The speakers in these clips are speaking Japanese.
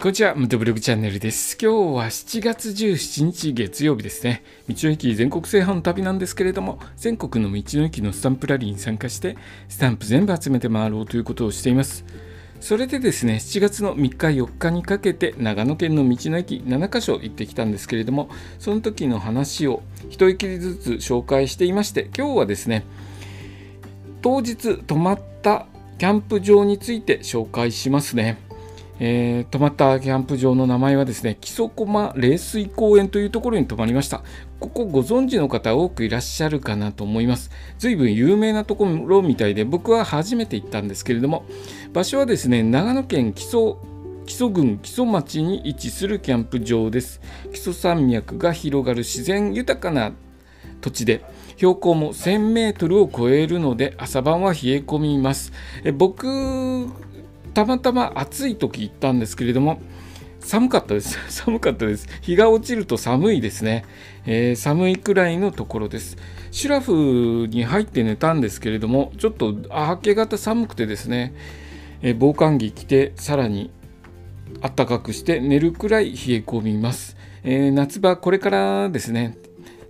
こんにちは、ムトブログチャンネルです。今日は7月17日月曜日ですね。道の駅全国制覇の旅なんですけれども、全国の道の駅のスタンプラリーに参加して、スタンプ全部集めて回ろうということをしています。それでですね、7月の3日4日にかけて長野県の道の駅7カ所行ってきたんですけれども、その時の話を一息ずつ紹介していまして、今日はですね、当日泊まったキャンプ場について紹介しますね。えー、泊まったキャンプ場の名前はですね木曽駒冷水公園というところに泊まりました。ここご存知の方多くいらっしゃるかなと思います。随分有名なところみたいで僕は初めて行ったんですけれども場所はですね長野県木曽木曽郡木曽町に位置するキャンプ場です。木曽山脈が広がる自然豊かな土地で標高も1000メートルを超えるので朝晩は冷え込みます。え僕たまたま暑い時行ったんですけれども寒かったです。寒かったです。日が落ちると寒いですね、えー、寒いくらいのところです。シュラフに入って寝たんですけれどもちょっと明け方寒くてですね、えー、防寒着着てさらに暖かくして寝るくらい冷え込みます、えー、夏場これからですね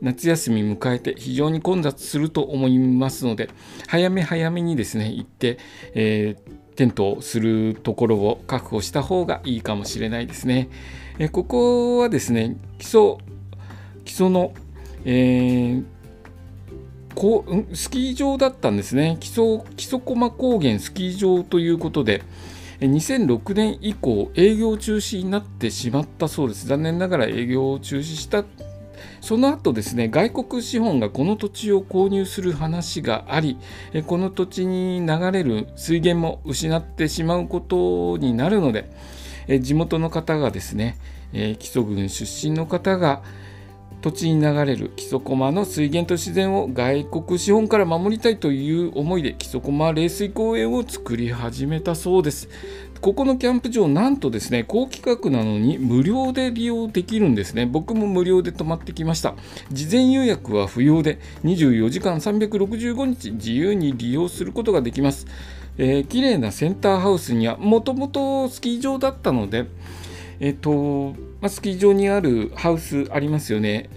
夏休み迎えて非常に混雑すると思いますので早め早めにですね行って、えーテントをするところを確保した方がいいかもしれないですね。えここはですね基礎基礎の、えー、こうスキー場だったんですね基礎基礎駒高原スキー場ということで2006年以降営業中止になってしまったそうです残念ながら営業を中止したその後ですね外国資本がこの土地を購入する話がありこの土地に流れる水源も失ってしまうことになるので地元の方がですね木曽郡出身の方が土地に流れる木曽駒の水源と自然を外国資本から守りたいという思いで木曽駒冷水公園を作り始めたそうです。ここのキャンプ場、なんとですね、高規格なのに無料で利用できるんですね。僕も無料で泊まってきました。事前予約は不要で、24時間365日自由に利用することができます。えー、綺麗なセンターハウスには、もともとスキー場だったので、えっ、ー、と、まあ、スキー場にあるハウスありますよね。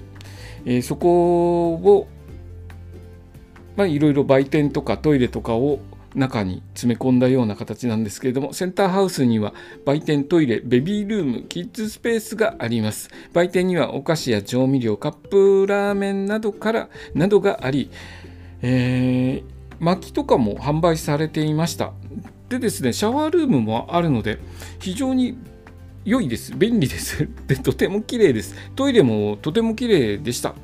えー、そこを、まあ、いろいろ売店とかトイレとかを中に詰め込んだような形なんですけれどもセンターハウスには売店トイレベビールームキッズスペースがあります。売店にはお菓子や調味料カップラーメンなどからなどがあり、えー、薪とかも販売されていました。でですねシャワールームもあるので非常に良いです。便利です。でとても綺麗です。トイレもとても綺麗でした。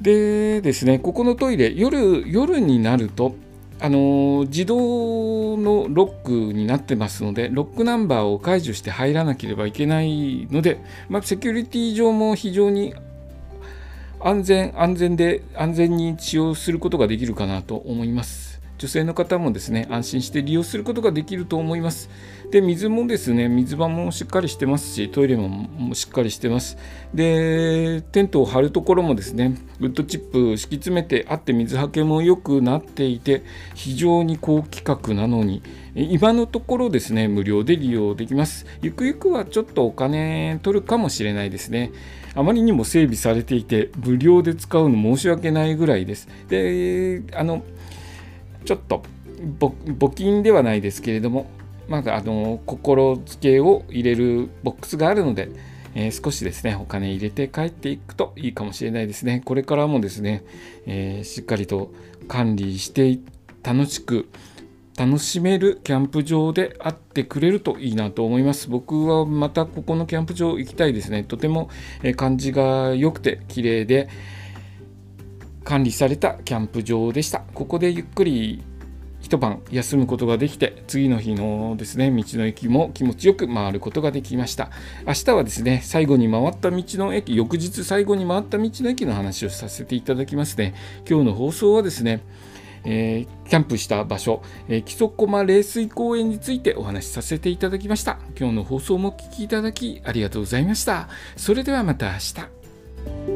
でですねここのトイレ夜夜になるとあの自動のロックになってますのでロックナンバーを解除して入らなければいけないので、まあ、セキュリティ上も非常に安全安全で安全に使用することができるかなと思います。女性の方もですね安心して利用することができると思います。で水もですね水場もしっかりしてますしトイレもしっかりしてます。でテントを張るところもですねウッドチップ敷き詰めてあって水はけも良くなっていて非常に高規格なのに今のところですね無料で利用できます。ゆくゆくはちょっとお金取るかもしれないですね。あまりにも整備されていて無料で使うの申し訳ないぐらいです。であのちょっと募金ではないですけれども、まだあの心付けを入れるボックスがあるので、えー、少しですね、お金入れて帰っていくといいかもしれないですね。これからもですね、えー、しっかりと管理して楽しく楽しめるキャンプ場であってくれるといいなと思います。僕はまたここのキャンプ場行きたいですね。とても感じが良くて綺麗で、管理されたキャンプ場でした。ここでゆっくり一晩休むことができて次の日のですね道の駅も気持ちよく回ることができました。明日はですね最後に回った道の駅翌日最後に回った道の駅の話をさせていただきますね。今日の放送はですねえー、キャンプした場所、えー、木曽駒冷水公園についてお話しさせていただきました。今日の放送もお聴きいただきありがとうございました。それではまた明日。